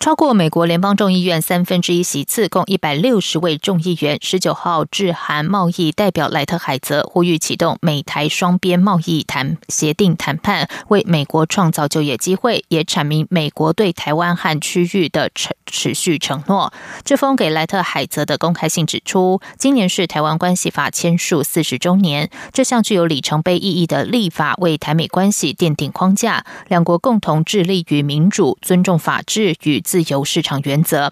超过美国联邦众议院三分之一席次，共一百六十位众议员，十九号致函贸易代表莱特海泽，呼吁启动美台双边贸易谈协定谈判，为美国创造就业机会，也阐明美国对台湾和区域的持持续承诺。这封给莱特海泽的公开信指出，今年是台湾关系法签署四十周年，这项具有里程碑意义的立法，为台美关系奠定框架，两国共同致力于民主、尊重法治与。自由市场原则。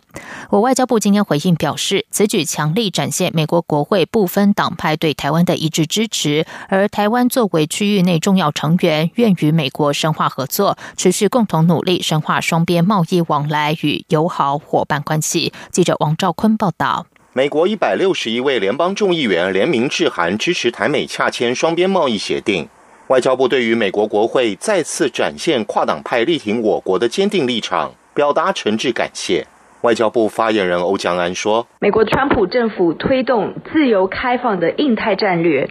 我外交部今天回应表示，此举强力展现美国国会不分党派对台湾的一致支持，而台湾作为区域内重要成员，愿与美国深化合作，持续共同努力深化双边贸易往来与友好伙伴关系。记者王兆坤报道。美国一百六十一位联邦众议员联名致函支持台美洽签双边贸易协定。外交部对于美国国会再次展现跨党派力挺我国的坚定立场。表达诚挚感谢。外交部发言人欧江安说：“美国川普政府推动自由开放的印太战略，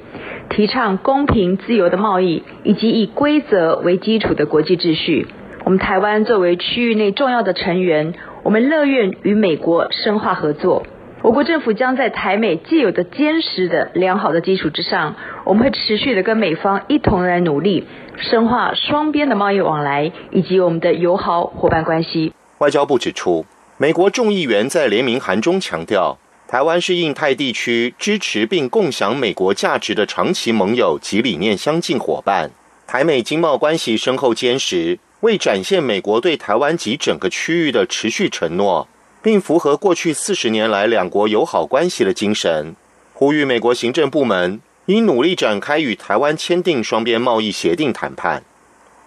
提倡公平自由的贸易，以及以规则为基础的国际秩序。我们台湾作为区域内重要的成员，我们乐愿与美国深化合作。我国政府将在台美既有的坚实的良好的基础之上，我们会持续的跟美方一同来努力。”深化双边的贸易往来以及我们的友好伙伴关系。外交部指出，美国众议员在联名函中强调，台湾是印太地区支持并共享美国价值的长期盟友及理念相近伙伴。台美经贸关系深厚坚实，为展现美国对台湾及整个区域的持续承诺，并符合过去四十年来两国友好关系的精神，呼吁美国行政部门。应努力展开与台湾签订双边贸易协定谈判。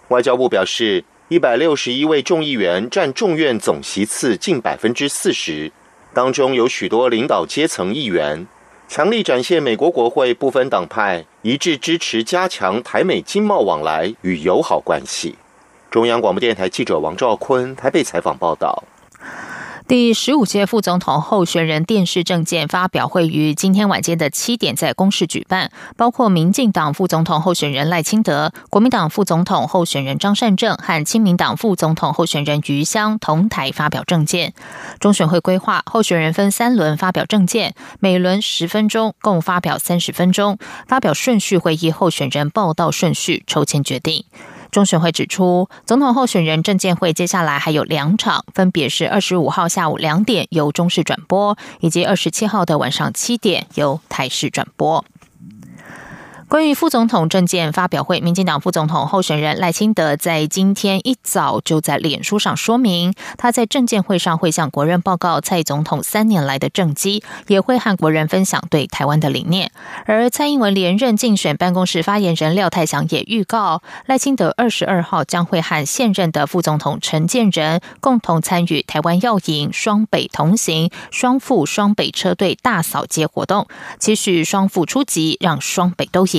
外交部表示，一百六十一位众议员占众院总席次近百分之四十，当中有许多领导阶层议员，强力展现美国国会不分党派一致支持加强台美经贸往来与友好关系。中央广播电台记者王兆坤台北采访报道。第十五届副总统候选人电视政见发表会于今天晚间的七点在公示举办，包括民进党副总统候选人赖清德、国民党副总统候选人张善政和亲民党副总统候选人余香同台发表政见。中选会规划候选人分三轮发表政见，每轮十分钟，共发表三十分钟。发表顺序会依候选人报道顺序抽签决定。中选会指出，总统候选人证监会接下来还有两场，分别是二十五号下午两点由中视转播，以及二十七号的晚上七点由台视转播。关于副总统政见发表会，民进党副总统候选人赖清德在今天一早就在脸书上说明，他在政见会上会向国人报告蔡总统三年来的政绩，也会和国人分享对台湾的理念。而蔡英文连任竞选办公室发言人廖泰祥也预告，赖清德二十二号将会和现任的副总统陈建仁共同参与台湾要赢双北同行双副双北车队大扫街活动，期许双副出击，让双北都赢。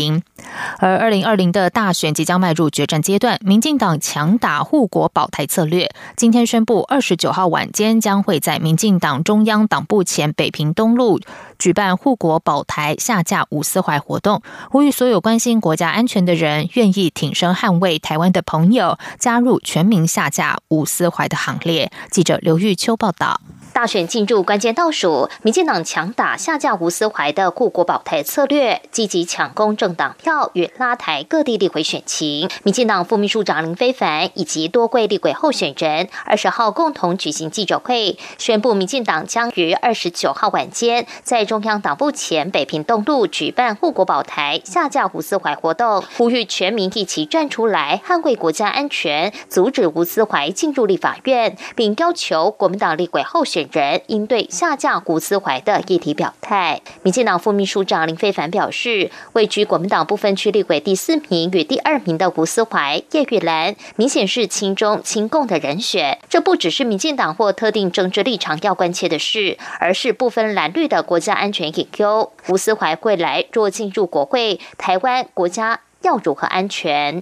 而二零二零的大选即将迈入决战阶段，民进党强打护国保台策略。今天宣布，二十九号晚间将会在民进党中央党部前北平东路举办护国保台下架吴思怀活动，呼吁所有关心国家安全的人，愿意挺身捍卫台湾的朋友，加入全民下架吴思怀的行列。记者刘玉秋报道。大选进入关键倒数，民进党强打下架吴思怀的护国保台策略，积极抢攻政党票与拉台各地立委选情。民进党副秘书长林非凡以及多贵立委候选人二十号共同举行记者会，宣布民进党将于二十九号晚间在中央党部前北平东路举办护国保台下架吴思怀活动，呼吁全民一起站出来捍卫国家安全，阻止吴思怀进入立法院，并要求国民党立委候选。本人应对下架古思怀的议题表态。民进党副秘书长林非凡表示，位居国民党部分区立委第四名与第二名的吴思怀、叶玉兰，明显是亲中亲共的人选。这不只是民进党或特定政治立场要关切的事，而是不分蓝绿的国家安全隐忧。吴思怀未来若进入国会，台湾国家。要如何安全？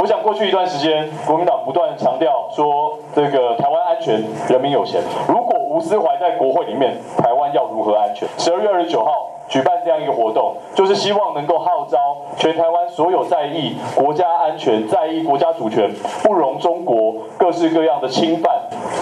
我想过去一段时间，国民党不断强调说，这个台湾安全，人民有钱。如果吴思怀在国会里面，台湾要如何安全？十二月二十九号。举办这样一个活动，就是希望能够号召全台湾所有在意国家安全、在意国家主权、不容中国各式各样的侵犯。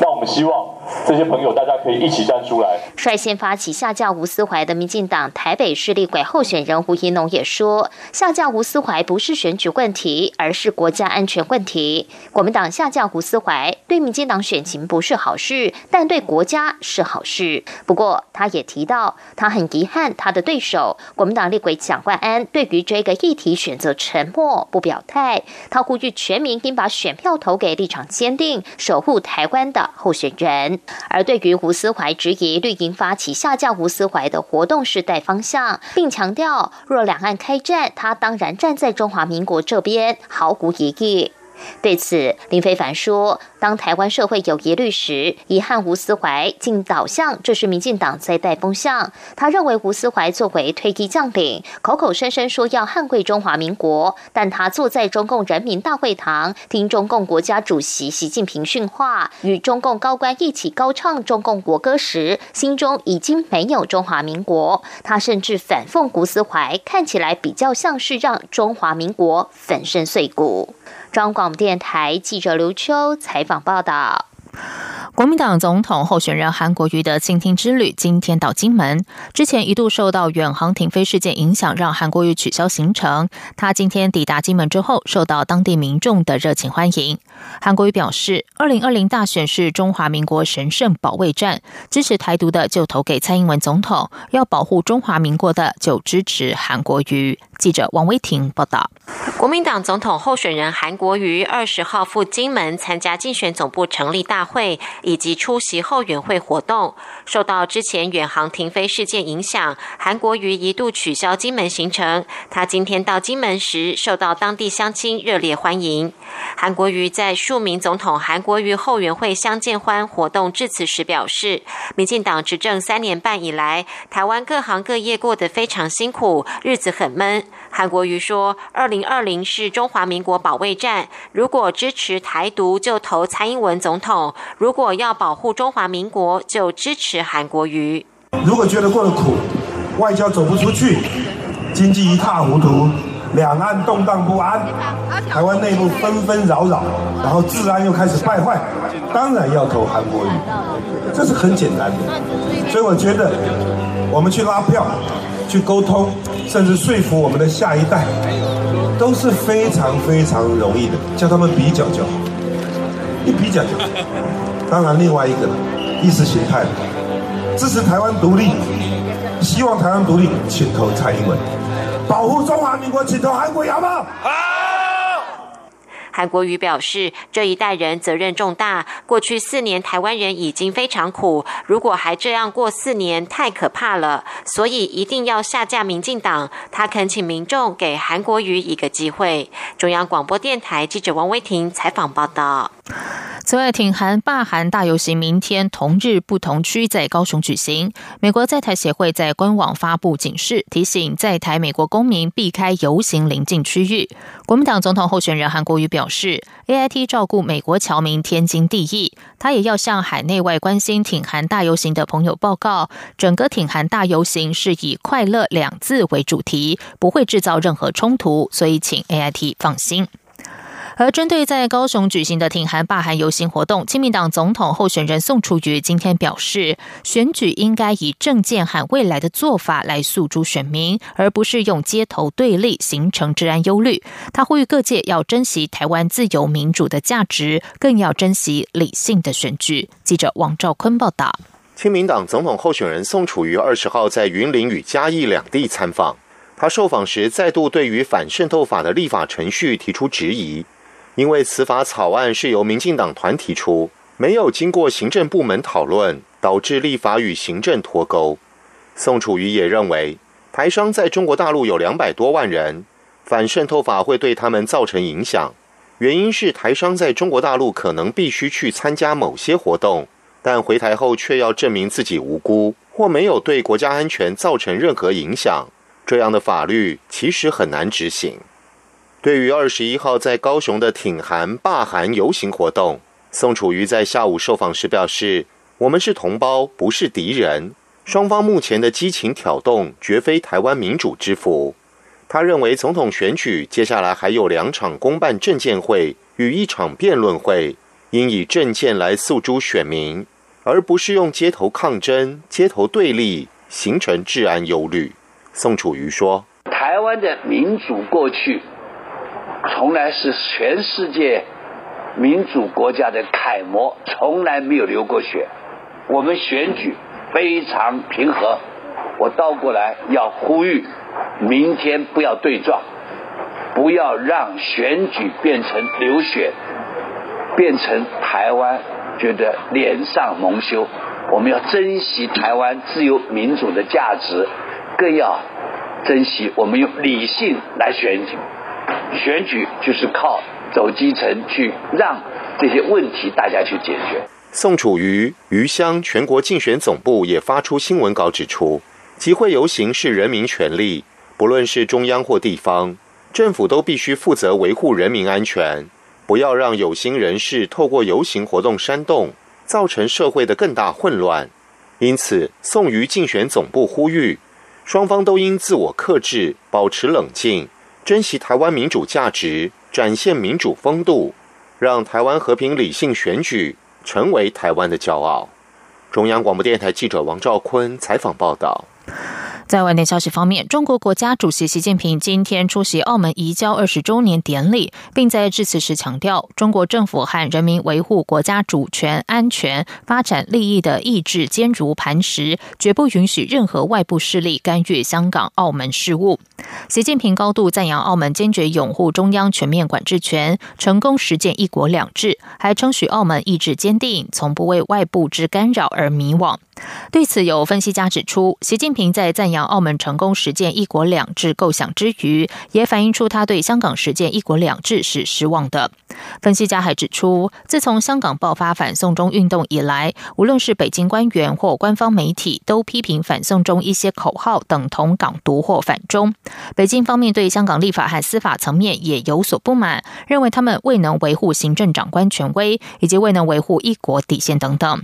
那我们希望这些朋友大家可以一起站出来。率先发起下架吴思怀的民进党台北市立委候选人胡怡农也说，下架吴思怀不是选举问题，而是国家安全问题。国民党下架吴思怀对民进党选情不是好事，但对国家是好事。不过，他也提到，他很遗憾他。的对手，国民党立委蒋万安对于这个议题选择沉默不表态。他呼吁全民应把选票投给立场坚定、守护台湾的候选人。而对于吴思怀质疑绿营发起下架吴思怀的活动是带方向，并强调若两岸开战，他当然站在中华民国这边，毫无疑义。对此，林非凡说：“当台湾社会有疑虑时，遗憾吴思怀竟导向这是民进党在带风向。他认为吴思怀作为退役将领，口口声声说要捍卫中华民国，但他坐在中共人民大会堂听中共国家主席习近平训话，与中共高官一起高唱中共国歌时，心中已经没有中华民国。他甚至反讽吴思怀，看起来比较像是让中华民国粉身碎骨。”中广电台记者刘秋采访报道。国民党总统候选人韩国瑜的倾听之旅今天到金门，之前一度受到远航停飞事件影响，让韩国瑜取消行程。他今天抵达金门之后，受到当地民众的热情欢迎。韩国瑜表示，二零二零大选是中华民国神圣保卫战，支持台独的就投给蔡英文总统，要保护中华民国的就支持韩国瑜。记者王威婷报道。国民党总统候选人韩国瑜二十号赴金门参加竞选总部成立大会。以及出席后援会活动，受到之前远航停飞事件影响，韩国瑜一度取消金门行程。他今天到金门时，受到当地乡亲热烈欢迎。韩国瑜在数名总统韩国瑜后援会相见欢活动致辞时表示，民进党执政三年半以来，台湾各行各业过得非常辛苦，日子很闷。韩国瑜说：“二零二零是中华民国保卫战，如果支持台独，就投蔡英文总统；如果要保护中华民国，就支持韩国瑜。如果觉得过得苦，外交走不出去，经济一塌糊涂，两岸动荡不安，台湾内部纷纷扰扰，然后治安又开始败坏，当然要投韩国瑜，这是很简单的。所以我觉得，我们去拉票。”去沟通，甚至说服我们的下一代，都是非常非常容易的。叫他们比较就好，一比较就好。当然，另外一个意识形态，支持台湾独立，希望台湾独立，请投蔡英文；保护中华民国，请投韩国，好不好？韩国瑜表示，这一代人责任重大。过去四年，台湾人已经非常苦，如果还这样过四年，太可怕了。所以一定要下架民进党。他恳请民众给韩国瑜一个机会。中央广播电台记者王威婷采访报道。此外，挺韩罢韩大游行明天同日不同区在高雄举行。美国在台协会在官网发布警示，提醒在台美国公民避开游行临近区域。国民党总统候选人韩国瑜表示，A I T 照顾美国侨民天经地义，他也要向海内外关心挺韩大游行的朋友报告，整个挺韩大游行是以快乐两字为主题，不会制造任何冲突，所以请 A I T 放心。而针对在高雄举行的挺韩罢韩游行活动，亲民党总统候选人宋楚瑜今天表示，选举应该以政见和未来的做法来诉诸选民，而不是用街头对立形成治安忧虑。他呼吁各界要珍惜台湾自由民主的价值，更要珍惜理性的选举。记者王兆坤报道。亲民党总统候选人宋楚瑜二十号在云林与嘉义两地参访，他受访时再度对于反渗透法的立法程序提出质疑。因为此法草案是由民进党团提出，没有经过行政部门讨论，导致立法与行政脱钩。宋楚瑜也认为，台商在中国大陆有两百多万人，反渗透法会对他们造成影响。原因是台商在中国大陆可能必须去参加某些活动，但回台后却要证明自己无辜或没有对国家安全造成任何影响。这样的法律其实很难执行。对于二十一号在高雄的挺韩罢韩游行活动，宋楚瑜在下午受访时表示：“我们是同胞，不是敌人。双方目前的激情挑动，绝非台湾民主之福。”他认为，总统选举接下来还有两场公办政见会与一场辩论会，应以政见来诉诸选民，而不是用街头抗争、街头对立形成治安忧虑。宋楚瑜说：“台湾的民主过去，从来是全世界民主国家的楷模，从来没有流过血。我们选举非常平和。我倒过来要呼吁。”明天不要对撞，不要让选举变成流血，变成台湾觉得脸上蒙羞。我们要珍惜台湾自由民主的价值，更要珍惜我们用理性来选举。选举就是靠走基层去让这些问题大家去解决。宋楚瑜余香全国竞选总部也发出新闻稿指出，集会游行是人民权利。不论是中央或地方政府，都必须负责维护人民安全，不要让有心人士透过游行活动煽动，造成社会的更大混乱。因此，宋瑜竞选总部呼吁，双方都应自我克制，保持冷静，珍惜台湾民主价值，展现民主风度，让台湾和平理性选举成为台湾的骄傲。中央广播电台记者王兆坤采访报道。在外电消息方面，中国国家主席习近平今天出席澳门移交二十周年典礼，并在致辞时强调，中国政府和人民维护国家主权、安全、发展利益的意志坚如磐石，绝不允许任何外部势力干预香港、澳门事务。习近平高度赞扬澳门坚决拥护中央全面管制权，成功实践“一国两制”，还称许澳门意志坚定，从不为外部之干扰而迷惘。对此，有分析家指出，习近平在赞扬澳门成功实践“一国两制”构想之余，也反映出他对香港实践“一国两制”是失望的。分析家还指出，自从香港爆发反送中运动以来，无论是北京官员或官方媒体，都批评反送中一些口号等同港独或反中。北京方面对香港立法和司法层面也有所不满，认为他们未能维护行政长官权威，以及未能维护一国底线等等。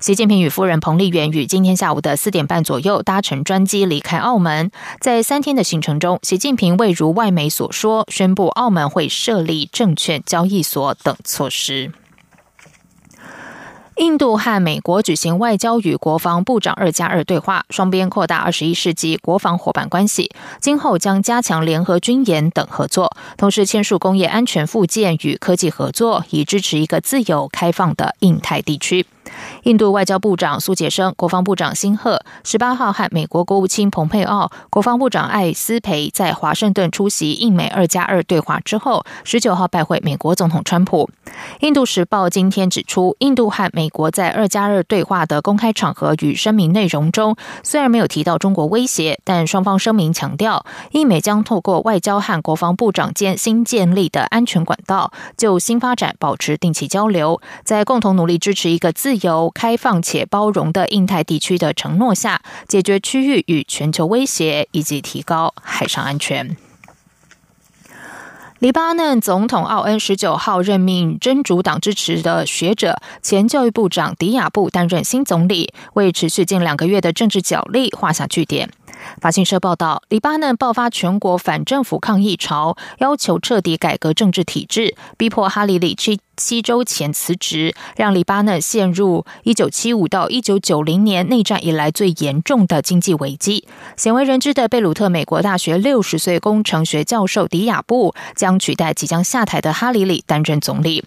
习近平与夫人彭丽媛于今天下午的四点半左右搭乘专机离开澳门。在三天的行程中，习近平未如外媒所说，宣布澳门会设立证券交易所等措施。印度和美国举行外交与国防部长二加二对话，双边扩大二十一世纪国防伙伴关系，今后将加强联合军演等合作，同时签署工业安全附件与科技合作，以支持一个自由开放的印太地区。印度外交部长苏杰生、国防部长辛赫十八号和美国国务卿蓬佩奥、国防部长艾斯培在华盛顿出席印美二加二对话之后，十九号拜会美国总统川普。印度时报今天指出，印度和美国在二加二对话的公开场合与声明内容中，虽然没有提到中国威胁，但双方声明强调，印美将透过外交和国防部长间新建立的安全管道，就新发展保持定期交流，在共同努力支持一个自由、开放且包容的印太地区的承诺下，解决区域与全球威胁，以及提高海上安全。黎巴嫩总统奥恩十九号任命真主党支持的学者、前教育部长迪亚布担任新总理，为持续近两个月的政治角力画下句点。法新社报道，黎巴嫩爆发全国反政府抗议潮，要求彻底改革政治体制，逼迫哈里里去。七周前辞职，让黎巴嫩陷入一九七五到一九九零年内战以来最严重的经济危机。鲜为人知的贝鲁特美国大学六十岁工程学教授迪亚布将取代即将下台的哈里里担任总理。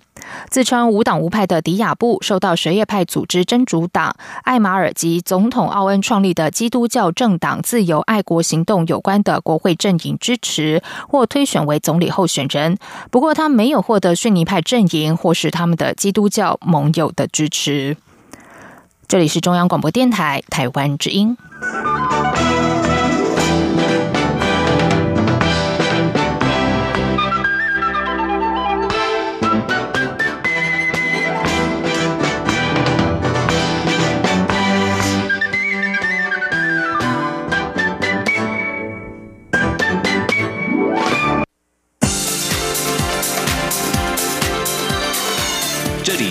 自称无党无派的迪亚布受到什叶派组织真主党、艾马尔及总统奥恩创立的基督教政党自由爱国行动有关的国会阵营支持，或推选为总理候选人。不过，他没有获得逊尼派阵营。或是他们的基督教盟友的支持。这里是中央广播电台台湾之音。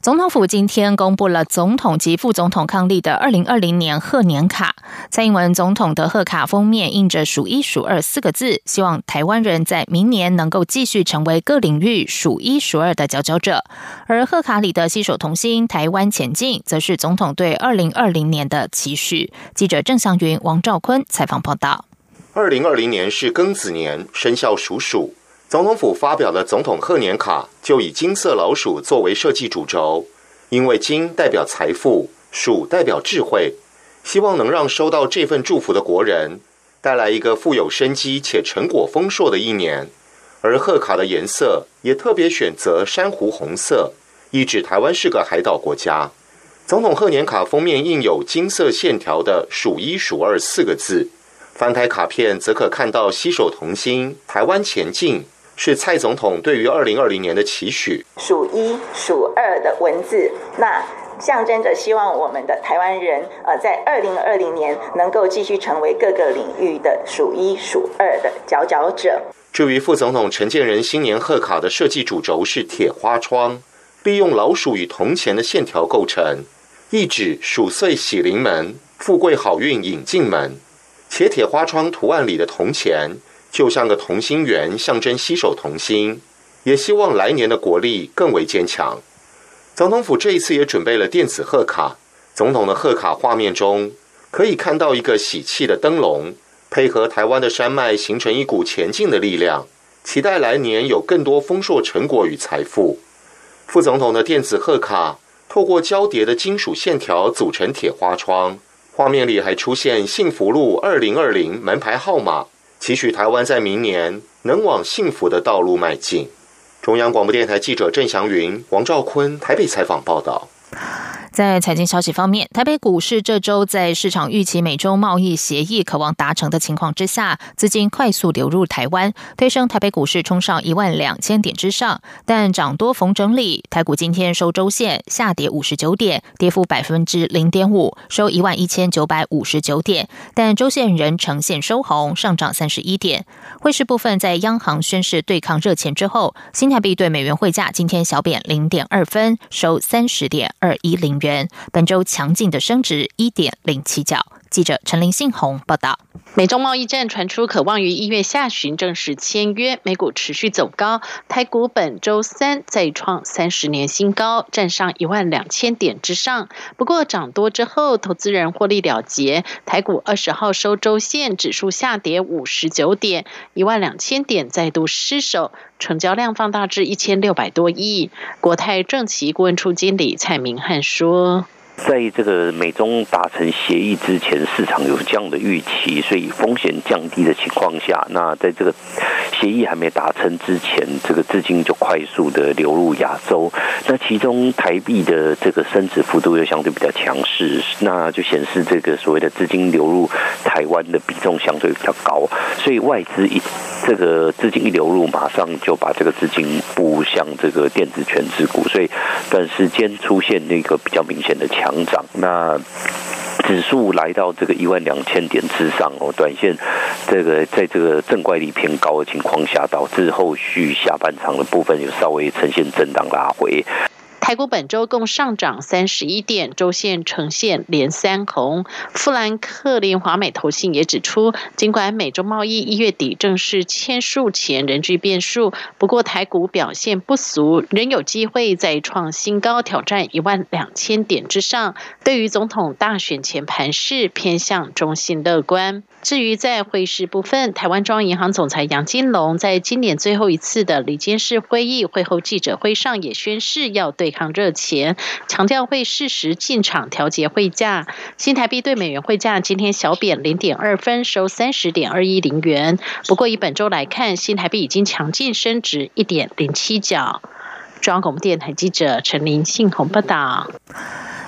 总统府今天公布了总统及副总统抗力的二零二零年贺年卡。蔡英文总统的贺卡封面印着“数一数二”四个字，希望台湾人在明年能够继续成为各领域数一数二的佼佼者。而贺卡里的“携手同心，台湾前进”则是总统对二零二零年的期许。记者郑祥云、王兆坤采访报道。二零二零年是庚子年，生肖属鼠。总统府发表的总统贺年卡就以金色老鼠作为设计主轴，因为金代表财富，鼠代表智慧，希望能让收到这份祝福的国人带来一个富有生机且成果丰硕的一年。而贺卡的颜色也特别选择珊瑚红色，意指台湾是个海岛国家。总统贺年卡封面印有金色线条的“数一数二”四个字，翻开卡片则可看到“携手同心，台湾前进”。是蔡总统对于二零二零年的期许。数一数二的文字，那象征着希望我们的台湾人，呃，在二零二零年能够继续成为各个领域的数一数二的佼佼者。至于副总统陈建仁新年贺卡的设计主轴是铁花窗，利用老鼠与铜钱的线条构成，意指鼠岁喜临门，富贵好运引进门。且铁花窗图案里的铜钱。就像个同心圆，象征携手同心，也希望来年的国力更为坚强。总统府这一次也准备了电子贺卡，总统的贺卡画面中可以看到一个喜气的灯笼，配合台湾的山脉，形成一股前进的力量。期待来年有更多丰硕成果与财富。副总统的电子贺卡透过交叠的金属线条组成铁花窗，画面里还出现幸福路二零二零门牌号码。期许台湾在明年能往幸福的道路迈进。中央广播电台记者郑祥云、王兆坤台北采访报道。在财经消息方面，台北股市这周在市场预期美中贸易协议渴望达成的情况之下，资金快速流入台湾，推升台北股市冲上一万两千点之上。但涨多逢整理，台股今天收周线下跌五十九点，跌幅百分之零点五，收一万一千九百五十九点。但周线仍呈现收红，上涨三十一点。汇市部分，在央行宣示对抗热钱之后，新台币对美元汇价今天小贬零点二分，收三十点二一零。元本周强劲的升值一点零七角。记者陈林信宏报道。美中贸易战传出，渴望于一月下旬正式签约，美股持续走高，台股本周三再创三十年新高，站上一万两千点之上。不过涨多之后，投资人获利了结，台股二十号收周线，指数下跌五十九点，一万两千点再度失守，成交量放大至一千六百多亿。国泰正奇顾问处经理蔡明汉说。在这个美中达成协议之前，市场有这样的预期，所以风险降低的情况下，那在这个协议还没达成之前，这个资金就快速的流入亚洲。那其中台币的这个升值幅度又相对比较强势，那就显示这个所谓的资金流入台湾的比重相对比较高，所以外资一这个资金一流入，马上就把这个资金布向这个电子全值股，所以短时间出现那个比较明显的强。涨，那指数来到这个一万两千点之上哦，短线这个在这个正怪力偏高的情况下，导致后续下半场的部分有稍微呈现震荡拉回。台股本周共上涨三十一点，周线呈现连三红。富兰克林华美投信也指出，尽管美洲贸易一月底正式签署前仍具变数，不过台股表现不俗，仍有机会再创新高，挑战一万两千点之上。对于总统大选前盘势，偏向中性乐观。至于在汇市部分，台湾中央银行总裁杨金龙在今年最后一次的里监事会议会后记者会上也宣誓要对抗热钱，强调会适时进场调节汇价。新台币对美元汇价今天小贬零点二分，收三十点二一零元。不过以本周来看，新台币已经强劲升值一点零七角。中央广播电台记者陈林信宏报道。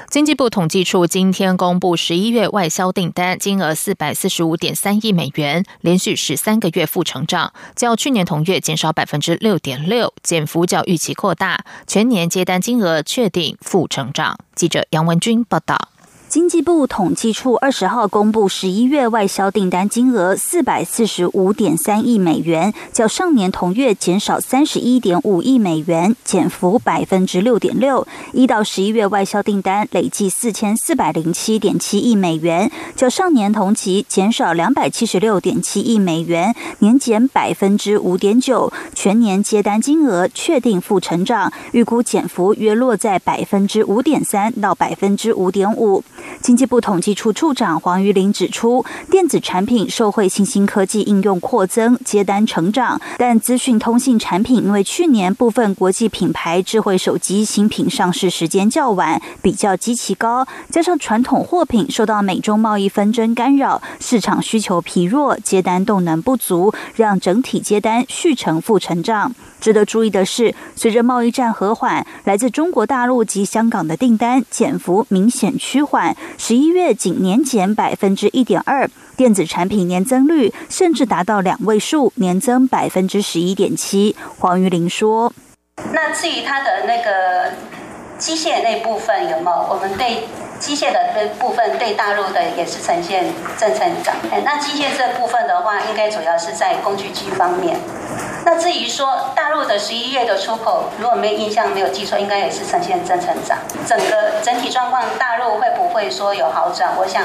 经济部统计处今天公布十一月外销订单金额四百四十五点三亿美元，连续十三个月负成长，较去年同月减少百分之六点六，减幅较预期扩大。全年接单金额确定负成长。记者杨文军报道。经济部统计处二十号公布十一月外销订单金额四百四十五点三亿美元，较上年同月减少三十一点五亿美元，减幅百分之六点六。一到十一月外销订单累计四千四百零七点七亿美元，较上年同期减少两百七十六点七亿美元，年减百分之五点九。全年接单金额确定负成长，预估减幅约落在百分之五点三到百分之五点五。经济部统计处处长黄玉玲指出，电子产品受惠新兴科技应用扩增，接单成长，但资讯通信产品因为去年部分国际品牌智慧手机新品上市时间较晚，比较极其高，加上传统货品受到美中贸易纷争干扰，市场需求疲弱，接单动能不足，让整体接单续成负成长。值得注意的是，随着贸易战和缓，来自中国大陆及香港的订单减幅明显趋缓，十一月仅年减百分之一点二，电子产品年增率甚至达到两位数，年增百分之十一点七。黄玉玲说：“那至于它的那个机械那部分有没有？我们对机械的这部分对大陆的也是呈现正成长。那机械这部分的话，应该主要是在工具机方面。”那至于说大陆的十一月的出口，如果没有印象没有记错，应该也是呈现正成长。整个整体状况，大陆会不会说有好转？我想。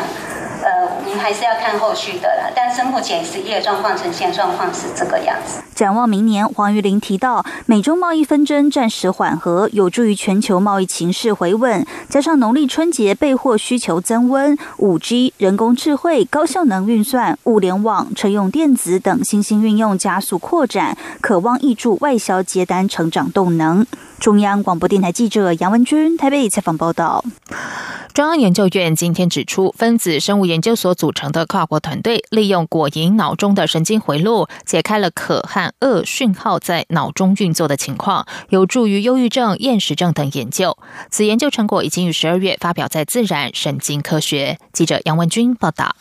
呃，我们还是要看后续的啦。但是目前十一月状况呈现状况是这个样子。展望明年，黄玉玲提到，美中贸易纷争暂时缓和，有助于全球贸易情势回稳。加上农历春节备货需求增温，五 G、人工智慧、高效能运算、物联网、车用电子等新兴运用加速扩展，渴望挹注外销接单成长动能。中央广播电台记者杨文君台北采访报道。中央研究院今天指出，分子生物研究所组成的跨国团队，利用果蝇脑中的神经回路，解开了可和恶讯号在脑中运作的情况，有助于忧郁症、厌食症等研究。此研究成果已经于十二月发表在《自然神经科学》。记者杨文君报道。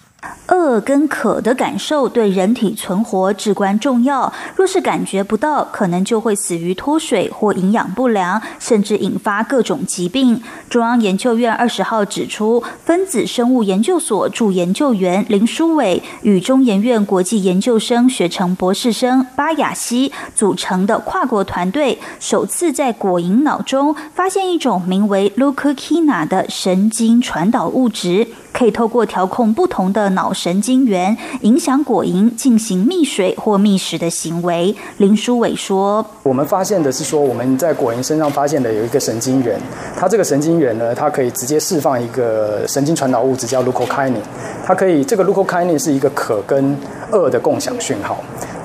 饿跟渴的感受对人体存活至关重要。若是感觉不到，可能就会死于脱水或营养不良，甚至引发各种疾病。中央研究院二十号指出，分子生物研究所助研究员林书伟与中研院国际研究生学成博士生巴雅西组成的跨国团队，首次在果蝇脑中发现一种名为 l u c k i n a 的神经传导物质。可以透过调控不同的脑神经元，影响果蝇进行觅水或觅食的行为。林书伟说：“我们发现的是说，我们在果蝇身上发现的有一个神经元，它这个神经元呢，它可以直接释放一个神经传导物质叫 l u c o k i n e 它可以这个 l u c o k i n e 是一个可跟恶的共享讯号。”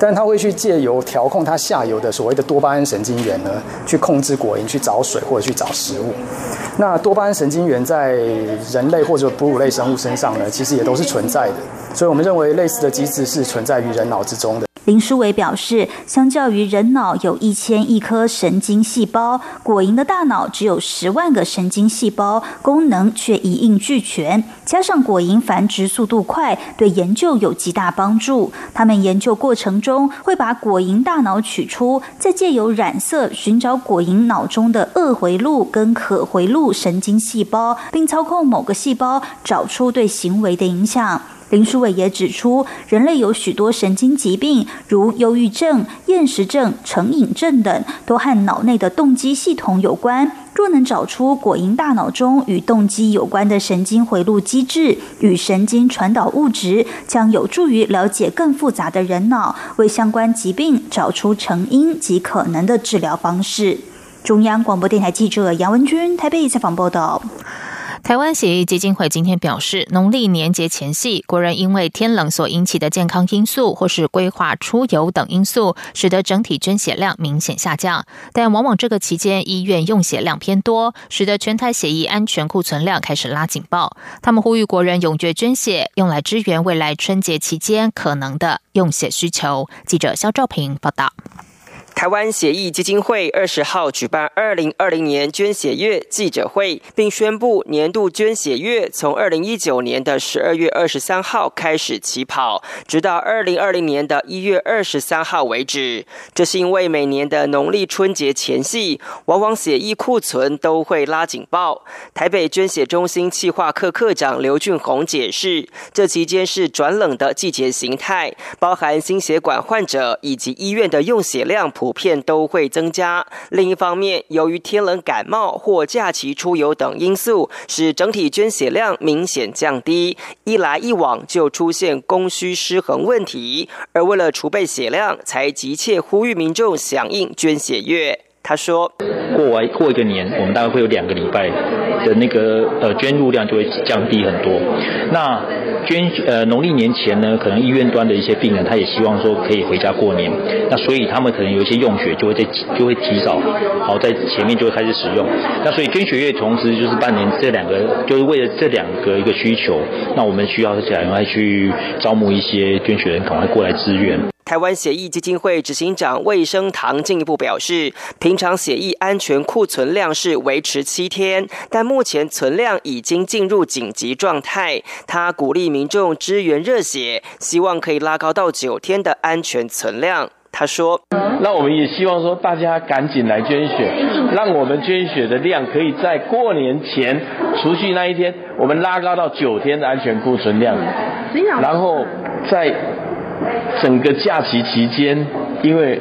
但它会去借由调控它下游的所谓的多巴胺神经元呢，去控制果蝇去找水或者去找食物。那多巴胺神经元在人类或者哺乳类生物身上呢，其实也都是存在的。所以我们认为类似的机制是存在于人脑之中的。林书伟表示，相较于人脑有一千亿颗神经细胞，果蝇的大脑只有十万个神经细胞，功能却一应俱全。加上果蝇繁殖速度快，对研究有极大帮助。他们研究过程中会把果蝇大脑取出，再借由染色寻找果蝇脑中的恶回路跟可回路神经细胞，并操控某个细胞找出对行为的影响。林书伟也指出，人类有许多神经疾病，如忧郁症、厌食症、成瘾症等，都和脑内的动机系统有关。若能找出果蝇大脑中与动机有关的神经回路机制与神经传导物质，将有助于了解更复杂的人脑，为相关疾病找出成因及可能的治疗方式。中央广播电台记者杨文君台北采访报道。台湾血液基金会今天表示，农历年节前夕，国人因为天冷所引起的健康因素，或是规划出游等因素，使得整体捐血量明显下降。但往往这个期间，医院用血量偏多，使得全台血液安全库存量开始拉警报。他们呼吁国人踊跃捐血，用来支援未来春节期间可能的用血需求。记者肖兆平报道。台湾血液基金会二十号举办二零二零年捐血月记者会，并宣布年度捐血月从二零一九年的十二月二十三号开始起跑，直到二零二零年的一月二十三号为止。这是因为每年的农历春节前夕，往往血液库存都会拉警报。台北捐血中心企划科科长刘俊宏解释，这期间是转冷的季节形态，包含心血管患者以及医院的用血量普普遍都会增加。另一方面，由于天冷感冒或假期出游等因素，使整体捐血量明显降低。一来一往，就出现供需失衡问题。而为了储备血量，才急切呼吁民众响应捐血月。他说：“过完过一个年，我们大概会有两个礼拜的那个呃捐入量就会降低很多。那捐呃农历年前呢，可能医院端的一些病人，他也希望说可以回家过年。那所以他们可能有一些用血就会在就会提早，好在前面就会开始使用。那所以捐血月同时就是半年这两个，就是为了这两个一个需求，那我们需要赶快去招募一些捐血人，赶快过来支援。”台湾血液基金会执行长魏生堂进一步表示，平常血液安全库存量是维持七天，但目前存量已经进入紧急状态。他鼓励民众支援热血，希望可以拉高到九天的安全存量。他说：“那我们也希望说，大家赶紧来捐血，让我们捐血的量可以在过年前除夕那一天，我们拉高到九天的安全库存量，然后在。”整个假期期间，因为。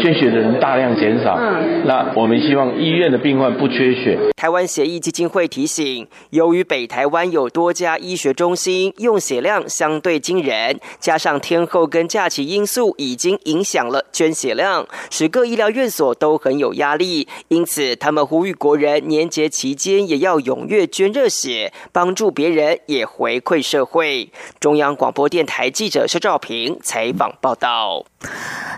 捐血的人大量减少，那我们希望医院的病患不缺血。台湾协议基金会提醒，由于北台湾有多家医学中心，用血量相对惊人，加上天后跟假期因素已经影响了捐血量，使各医疗院所都很有压力。因此，他们呼吁国人年节期间也要踊跃捐热血，帮助别人也回馈社会。中央广播电台记者肖兆平采访报道。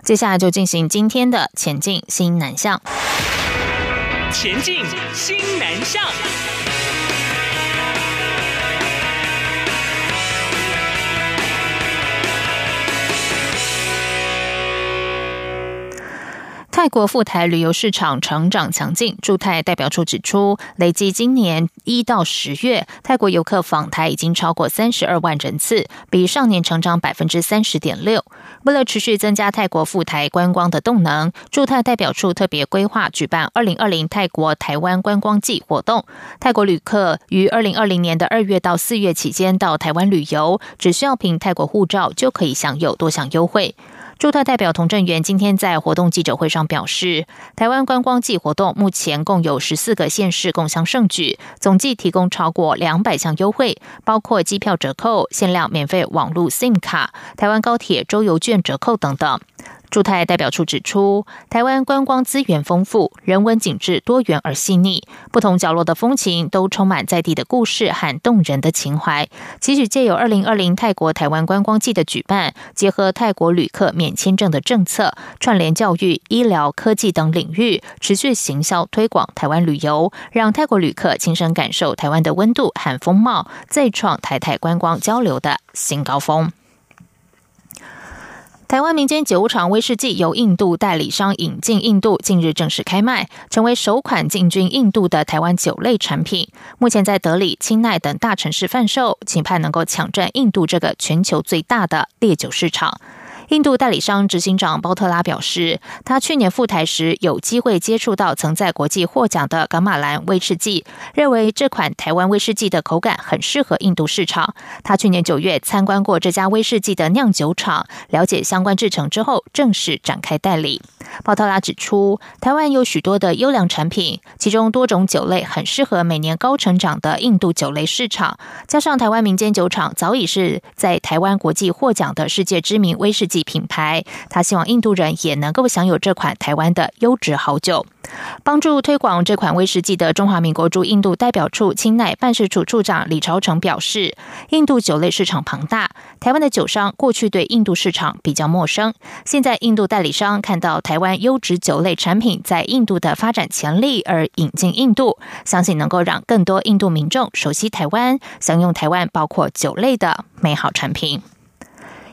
接下来就进行今天的前进新南向。前进新南向。泰国赴台旅游市场成长强劲，驻泰代表处指出，累计今年一到十月，泰国游客访台已经超过三十二万人次，比上年成长百分之三十点六。为了持续增加泰国赴台观光的动能，驻泰代表处特别规划举办二零二零泰国台湾观光季活动。泰国旅客于二零二零年的二月到四月期间到台湾旅游，只需要凭泰国护照就可以享有多项优惠。驻特代表童振源今天在活动记者会上表示，台湾观光季活动目前共有十四个县市共享盛举，总计提供超过两百项优惠，包括机票折扣、限量免费网络 SIM 卡、台湾高铁周游券折扣等等。驻泰代表处指出，台湾观光资源丰富，人文景致多元而细腻，不同角落的风情都充满在地的故事和动人的情怀。即使借由二零二零泰国台湾观光季的举办，结合泰国旅客免签证的政策，串联教育、医疗、科技等领域，持续行销推广台湾旅游，让泰国旅客亲身感受台湾的温度和风貌，再创台泰观光交流的新高峰。台湾民间酒厂威士忌由印度代理商引进印度，近日正式开卖，成为首款进军印度的台湾酒类产品。目前在德里、清奈等大城市贩售，期盼能够抢占印度这个全球最大的烈酒市场。印度代理商执行长包特拉表示，他去年赴台时有机会接触到曾在国际获奖的噶玛兰威士忌，认为这款台湾威士忌的口感很适合印度市场。他去年九月参观过这家威士忌的酿酒厂，了解相关制成之后，正式展开代理。包特拉指出，台湾有许多的优良产品，其中多种酒类很适合每年高成长的印度酒类市场，加上台湾民间酒厂早已是在台湾国际获奖的世界知名威士忌。品牌，他希望印度人也能够享有这款台湾的优质好酒。帮助推广这款威士忌的中华民国驻印度代表处清奈办事处处长李朝成表示，印度酒类市场庞大，台湾的酒商过去对印度市场比较陌生。现在印度代理商看到台湾优质酒类产品在印度的发展潜力而引进印度，相信能够让更多印度民众熟悉台湾，享用台湾包括酒类的美好产品。